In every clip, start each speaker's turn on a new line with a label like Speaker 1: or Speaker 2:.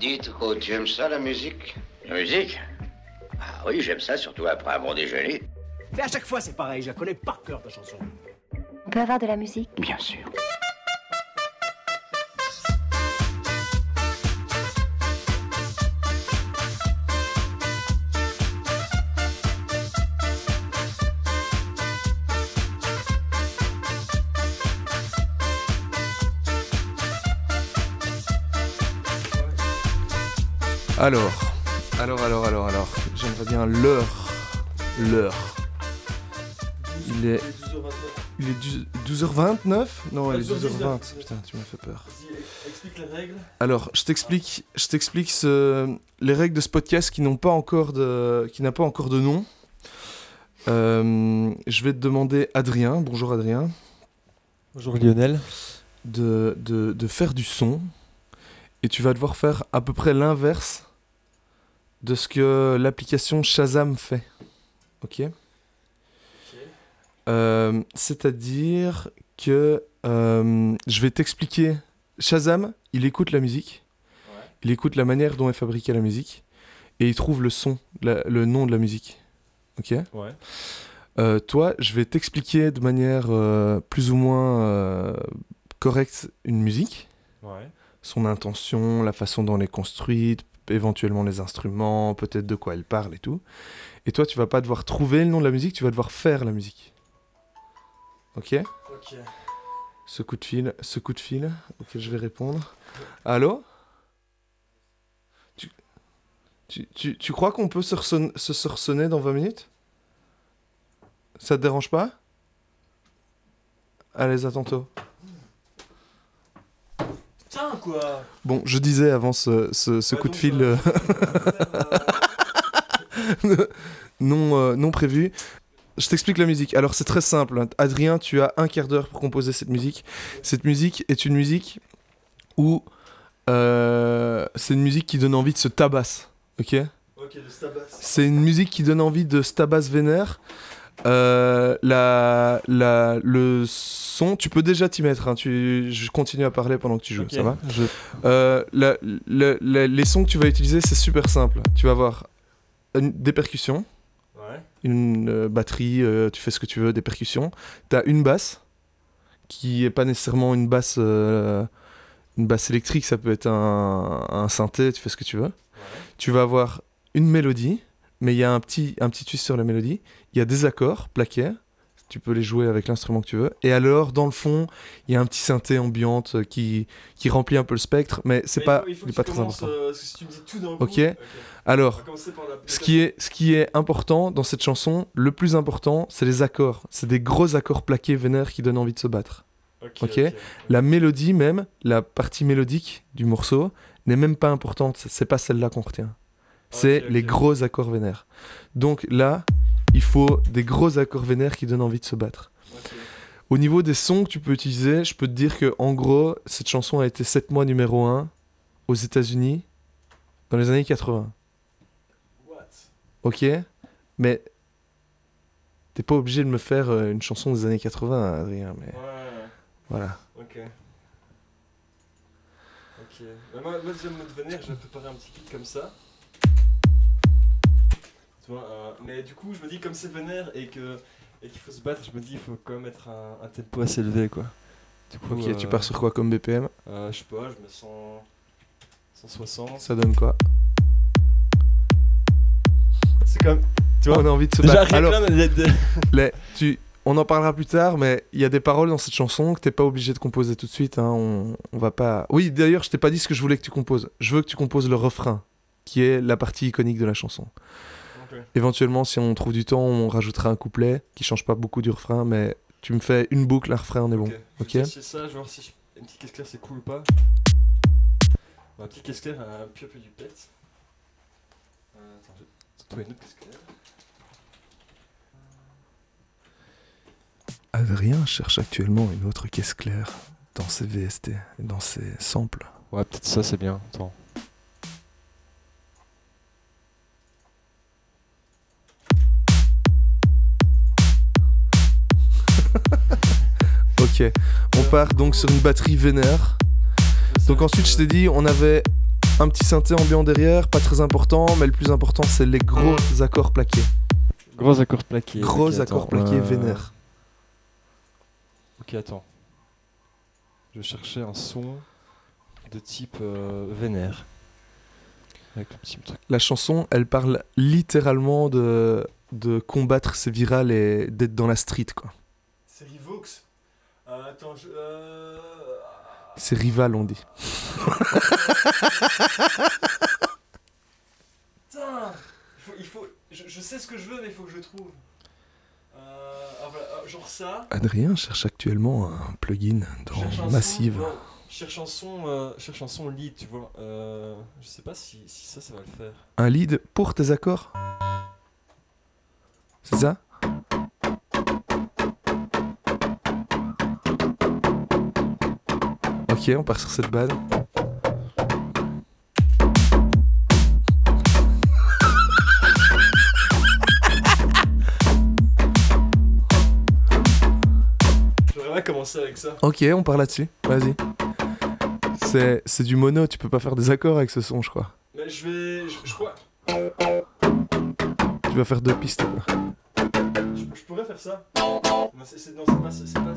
Speaker 1: Dites, tu aimes ça la musique
Speaker 2: La musique Ah oui, j'aime ça, surtout après un bon déjeuner.
Speaker 3: Mais à chaque fois, c'est pareil, je la connais par cœur, ta chanson.
Speaker 4: On peut avoir de la musique?
Speaker 2: Bien sûr.
Speaker 5: Alors, alors, alors, alors, alors, j'aimerais bien l'heure, l'heure. Il est, il est 12h29 Non, il est 12h20. Putain, tu m'as fait peur.
Speaker 6: Explique les règles.
Speaker 5: Alors, je t'explique, je t'explique ce- les règles de ce podcast qui n'ont pas encore de, qui n'a pas encore de nom. Euh, je vais te demander Adrien, bonjour Adrien,
Speaker 6: Bonjour Lionel.
Speaker 5: de, de, de faire du son et tu vas devoir faire à peu près l'inverse de ce que l'application Shazam fait. Ok Euh, C'est-à-dire que euh, je vais t'expliquer. Shazam, il écoute la musique, il écoute la manière dont est fabriquée la musique et il trouve le son, la- le nom de la musique. Ok
Speaker 6: Ouais.
Speaker 5: euh, toi, je vais t'expliquer de manière plus ou moins correcte une musique,
Speaker 6: Ouais.
Speaker 5: son intention, la façon dont elle est construite, éventuellement les instruments, peut-être de quoi elle parle et tout. Et toi, tu vas pas devoir trouver le nom de la musique, tu vas devoir faire la musique. Ok
Speaker 6: Ok.
Speaker 5: Ce coup de fil, ce coup de fil auquel je vais répondre. Allô tu, tu, tu, tu crois qu'on peut se, ressonner- se sorçonner dans 20 minutes? Ça te dérange pas? Allez, à tantôt.
Speaker 6: Putain quoi
Speaker 5: Bon, je disais avant ce, ce, coup de fil
Speaker 6: euh,
Speaker 5: euh, non, euh, non prévu. Je t'explique la musique. Alors, c'est très simple. Adrien, tu as un quart d'heure pour composer cette musique. Cette musique est une musique où c'est une musique qui donne envie de se tabasse. Ok?
Speaker 6: Ok, de Stabas.
Speaker 5: C'est une musique qui donne envie de se tabasse vénère. Euh, la, la, le son, tu peux déjà t'y mettre. hein. Tu, je continue à parler pendant que tu joues. Ça va Euh, la- la- la- Les sons que tu vas utiliser, c'est super simple. Tu vas avoir une- des percussions,
Speaker 6: Ouais.
Speaker 5: une euh, batterie, euh, tu fais ce que tu veux, des percussions. Tu as une basse, qui est pas nécessairement une basse, euh, une basse électrique, ça peut être un, un synthé, tu fais ce que tu veux. Tu vas avoir une mélodie, mais il y a un petit, un petit twist sur la mélodie. Il y a des accords plaqués, tu peux les jouer avec l'instrument que tu veux. Et alors, dans le fond, il y a un petit synthé ambiante euh, qui, qui remplit un peu le spectre, mais c'est pas,
Speaker 6: il faut,
Speaker 5: il
Speaker 6: il
Speaker 5: est
Speaker 6: faut
Speaker 5: pas très important.
Speaker 6: euh, parce que si tu me dis tout d'un coup.
Speaker 5: Ok. Alors, ce qui, est, ce qui est important dans cette chanson, le plus important, c'est les accords. C'est des gros accords plaqués vénères qui donnent envie de se battre. ok. La mélodie même, la partie mélodique du morceau, n'est même pas importante. C'est pas celle-là qu'on retient. C'est les gros accords vénères. Donc là, il faut des gros accords vénères qui donnent envie de se battre. Au niveau des sons que tu peux utiliser, je peux te dire que en gros, cette chanson a été 7 mois numéro 1 aux États-Unis dans les années 80.
Speaker 6: What?
Speaker 5: Ok? Mais t'es pas obligé de me faire euh, une chanson des années 80, Adrien. Mais
Speaker 6: Ouais.
Speaker 5: voilà.
Speaker 6: Ok. Ok. Bah, moi, moi, déjà, mode vénère, j'ai préparé un petit kit comme ça. Tu euh, mais du coup, je me dis, comme c'est vénère et que et qu'il faut se battre, je me dis, il faut quand même mettre un, un tempo assez élevé, quoi. Du coup,
Speaker 5: Ok, tu
Speaker 6: euh,
Speaker 5: pars sur quoi comme BPM
Speaker 6: euh, Je sais pas, je me sens 160.
Speaker 5: Ça donne quoi
Speaker 6: C'est comme. Tu vois
Speaker 5: On a envie de se
Speaker 6: Déjà,
Speaker 5: battre. Alors,
Speaker 6: là, de- de-
Speaker 5: les- tu, on en parlera plus tard, mais il y a des paroles dans cette chanson que t'es pas obligé de composer tout de suite. hein, On, on va pas. Oui, d'ailleurs, je t'ai pas dit ce que je voulais que tu composes. Je veux que tu composes le refrain, qui est la partie iconique de la chanson. Éventuellement, si on trouve du temps, on rajoutera un couplet qui change pas beaucoup du refrain, mais tu me fais une boucle, un refrain, on est bon.
Speaker 6: Ok. Je vais tester ça, je vais voir si je- une petite caisse claire c'est cool ou pas. Bon, un petit caisse claire, un peu, un peu du pet. Euh, attends, je vais trouver une autre caisse claire.
Speaker 5: Adrien cherche actuellement une autre caisse claire dans ses VST et dans ses samples.
Speaker 6: Ouais, peut-être ça c'est bien. Attends.
Speaker 5: Ok, on part donc sur une batterie vénère. Donc ensuite, je t'ai dit, on avait un petit synthé ambiant derrière, pas très important, mais le plus important c'est les gros accords plaqués.
Speaker 6: Gros accords plaqués.
Speaker 5: Gros accords
Speaker 6: attends,
Speaker 5: plaqués
Speaker 6: euh,
Speaker 5: vénères.
Speaker 6: Ok, attends. Je cherchais un son de type euh, vénère. Avec le petit truc.
Speaker 5: La chanson, elle parle littéralement de, de combattre ses virales et d'être dans la street, quoi.
Speaker 6: Attends, je. euh,
Speaker 5: C'est rival, on dit.
Speaker 6: Putain il faut, il faut, je, je sais ce que je veux, mais il faut que je trouve. Euh, ah, voilà, genre ça.
Speaker 5: Adrien cherche actuellement un plugin
Speaker 6: un
Speaker 5: dans
Speaker 6: son,
Speaker 5: Massive.
Speaker 6: je cherche un son, euh, je cherche un son lead, tu vois. Euh, je sais pas si, si ça, ça va le faire.
Speaker 5: Un lead pour tes accords? C'est ça? Ok, on part sur cette balle.
Speaker 6: J'aurais bien commencé avec ça.
Speaker 5: Ok, on part là-dessus. Vas-y. C'est, c'est du mono, tu peux pas faire des accords avec ce son, je crois.
Speaker 6: Mais je vais, je, je crois,
Speaker 5: Tu vas faire deux pistes, quoi.
Speaker 6: je, je pourrais faire ça. Non, c'est, c'est, non, c'est pas, c'est, c'est pas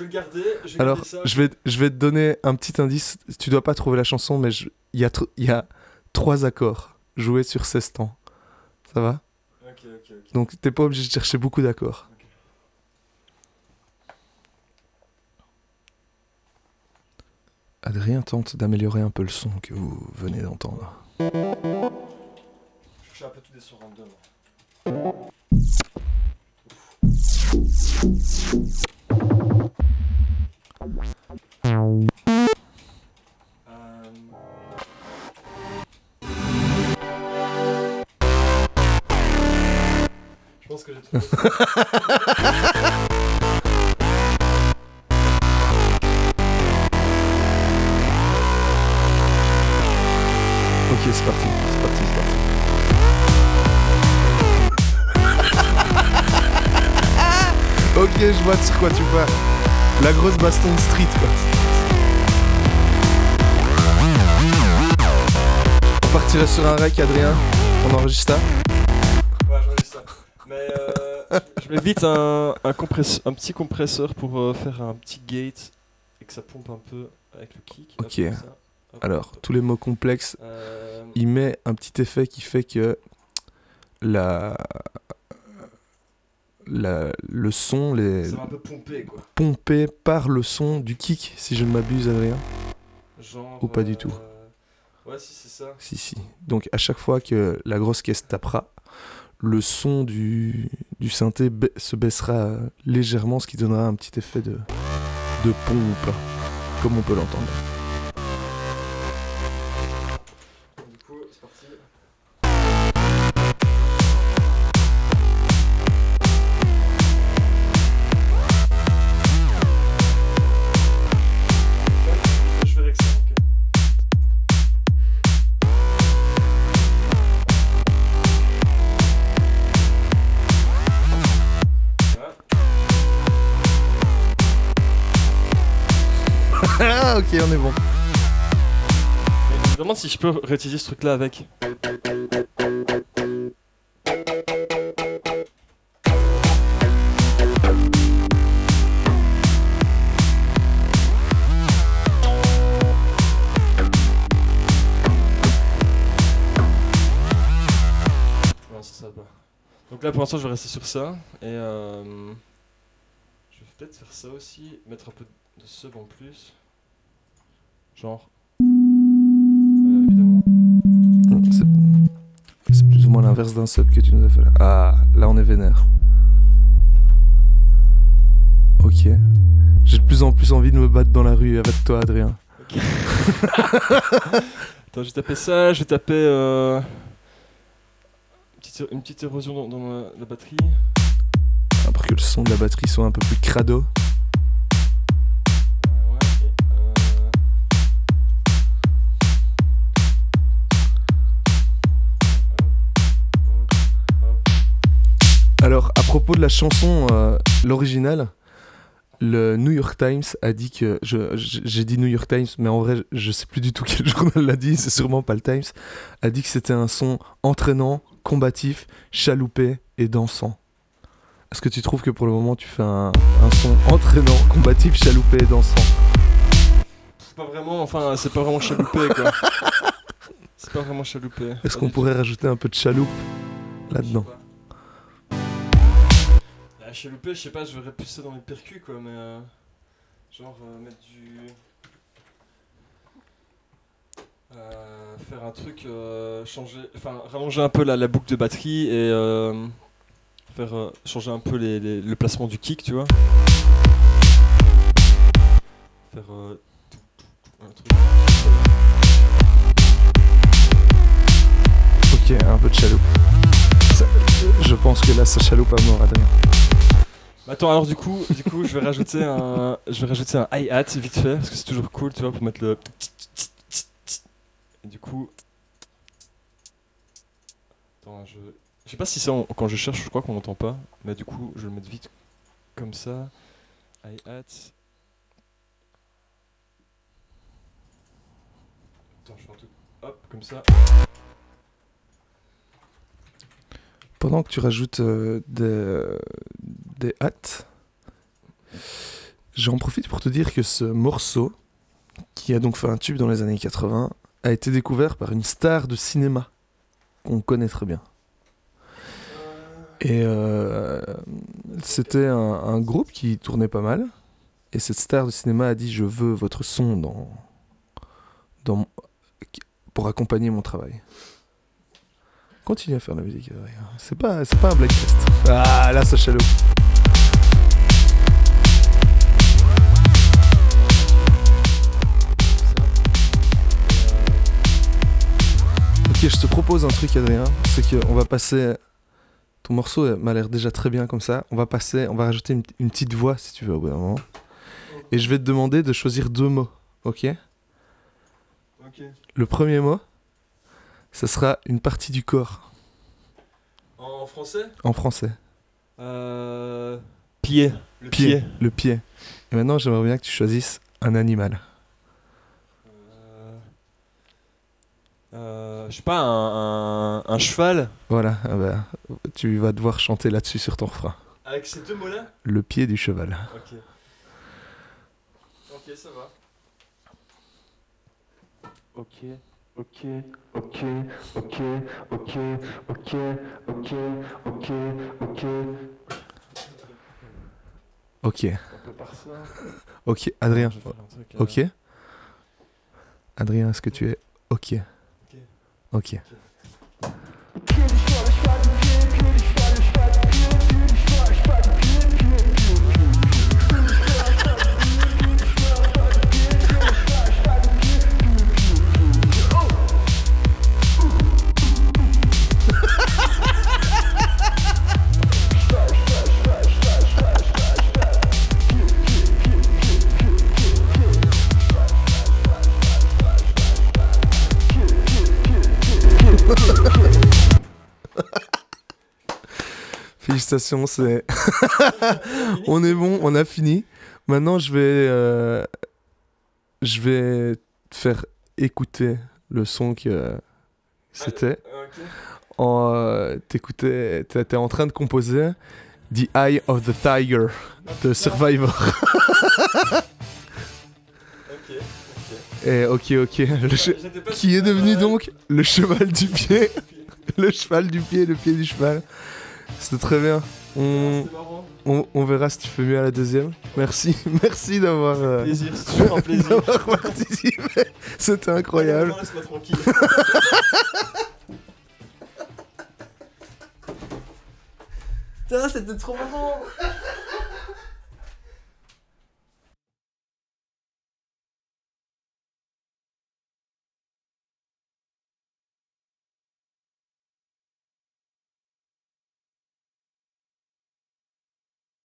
Speaker 6: je vais le garder. Je vais
Speaker 5: Alors,
Speaker 6: garder ça.
Speaker 5: je vais, je vais te donner un petit indice. Tu dois pas trouver la chanson, mais il y, a y trois accords joués sur 16 temps. Ça va?
Speaker 6: Ok, ok, ok.
Speaker 5: Donc t'es pas obligé de chercher beaucoup d'accords. Adrien tente d'améliorer un peu le son que vous venez d'entendre.
Speaker 6: Je cherche un peu tous des sons random.
Speaker 5: Ok, c'est parti, c'est parti, c'est parti. ok, je vois sur quoi tu vas. La grosse baston de street, quoi. On partirait sur un rec, Adrien. On enregistre ça.
Speaker 6: Vite un, un, compresse- un petit compresseur pour euh, faire un petit gate et que ça pompe un peu avec le kick.
Speaker 5: Ok.
Speaker 6: comme ça. Hop,
Speaker 5: Alors,
Speaker 6: hop,
Speaker 5: tous les mots complexes,
Speaker 6: Euh,
Speaker 5: il met un petit effet qui fait que la, la le son les
Speaker 6: ça va un peu pomper quoi.
Speaker 5: pompé par le son du kick, si je ne m'abuse, Adrien.
Speaker 6: Genre,
Speaker 5: Ou pas du tout.
Speaker 6: Ouais, si, c'est ça.
Speaker 5: Si, si. Donc, à chaque fois que la grosse caisse tapera, le son du, synthé se baissera légèrement, ce qui donnera un petit effet de, de pompe, comme on peut l'entendre.
Speaker 6: Ok,
Speaker 5: on est bon.
Speaker 6: Je me demande si je peux réutiliser ce truc là avec. Donc là pour l'instant je vais rester sur ça et euh, peut-être faire ça aussi, mettre un peu de sub en plus. Genre. Euh, évidemment.
Speaker 5: C'est plus ou moins l'inverse d'un sub que tu nous as fait là. Ah, là on est vénère. Ok. J'ai de plus en plus envie de me battre dans la rue avec toi, Adrien.
Speaker 6: Attends, je vais taper ça, je vais taper euh, une, petite, une petite érosion dans, dans la, la batterie.
Speaker 5: Que le son de la batterie soit un peu plus crado. Alors, à propos de la chanson, euh, l'original, Le New York Times a dit que. je- je- J'ai dit New York Times, mais en vrai, je sais plus du tout quel journal l'a dit, c'est sûrement pas le Times. A dit que c'était un son entraînant, combatif, chaloupé et dansant. Est-ce que tu trouves que pour le moment tu fais un, un son entraînant, combatif, chaloupé et dansant
Speaker 6: C'est pas vraiment, enfin, c'est pas vraiment chaloupé quoi. c'est pas vraiment chaloupé.
Speaker 5: Est-ce qu'on pourrait rajouter un peu de chaloupe là-dedans.
Speaker 6: La chaloupé, je sais pas, je verrais plus ça dans les percus quoi, mais. euh, genre euh, mettre du. Euh, faire un truc, euh, changer. Enfin, rallonger un peu la, la boucle de batterie et. Faire euh, changer un peu les- les- le placement du kick, tu vois. Faire. euh, un truc.
Speaker 5: Ok, un peu de chaloupe. Ça- je pense que là, ça chaloupe à mort, Adrien.
Speaker 6: Bah Attends, alors du coup, du coup, je vais rajouter un, je vais rajouter un hi-hat vite fait parce que c'est toujours cool, tu vois, pour mettre le. Et du coup, attends, je, je sais pas si ça, quand je cherche, je crois qu'on n'entend pas, mais du coup, je vais le mettre vite comme ça. Hi-hat. Attends, je fais un. Hop, comme ça.
Speaker 5: Pendant que tu rajoutes euh, des, des j'en profite pour te dire que ce morceau, qui a donc fait un tube dans les années 80, a été découvert par une star de cinéma qu'on connaît très bien. Et euh, c'était un, groupe qui tournait pas mal. Et cette star de cinéma a dit Je veux votre son dans, dans, pour accompagner mon travail. Continue à faire de la musique, Adrien. C'est pas, c'est pas un black test. Ah, là, ça chaloupe. Ok, je te propose un truc, Adrien. C'est qu'on va passer. Ton morceau m'a l'air déjà très bien comme ça. On va passer, on va rajouter une, une petite voix si tu veux au bout d'un moment. Et je vais te demander de choisir deux mots, ok?
Speaker 6: Ok.
Speaker 5: Le premier mot, ce sera une partie du corps
Speaker 6: En français?
Speaker 5: En français.
Speaker 6: Euh. Pied. Le
Speaker 5: Pied.
Speaker 6: pied.
Speaker 5: Le pied. Et maintenant, j'aimerais bien que tu choisisses un animal.
Speaker 6: Euh, je sais pas, un, un, un cheval
Speaker 5: Voilà, ah bah, tu vas devoir chanter là-dessus sur ton refrain.
Speaker 6: Avec ces deux mots-là
Speaker 5: Le pied du cheval.
Speaker 6: Ok. Ok, ça va.
Speaker 7: Ok, ok, ok, ok, ok, ok, ok, ok, ok.
Speaker 5: Ok, ok, Adrien.
Speaker 6: Truc, euh,
Speaker 5: Ok. Adrien, est-ce que tu es ok? Ok. Félicitations, c'est. on est bon, on a fini. Maintenant, je vais. euh, Je vais faire écouter le son que c'était. En, euh, T'écoutais. T'étais en train de composer The Eye of the Tiger de Survivor. Et ok, ok. le che-
Speaker 6: J'étais pas
Speaker 5: Qui est devenu
Speaker 6: euh,
Speaker 5: donc le cheval du pied. Le cheval du pied, le pied du cheval. C'était très bien. On,
Speaker 6: C'était marrant.
Speaker 5: on, on verra si tu fais mieux à la deuxième. Merci, merci d'avoir euh,
Speaker 6: Plaisir, c'est toujours un plaisir.
Speaker 5: participé. C'était incroyable.
Speaker 6: Laisse-moi tranquille. Putain, c'était trop marrant.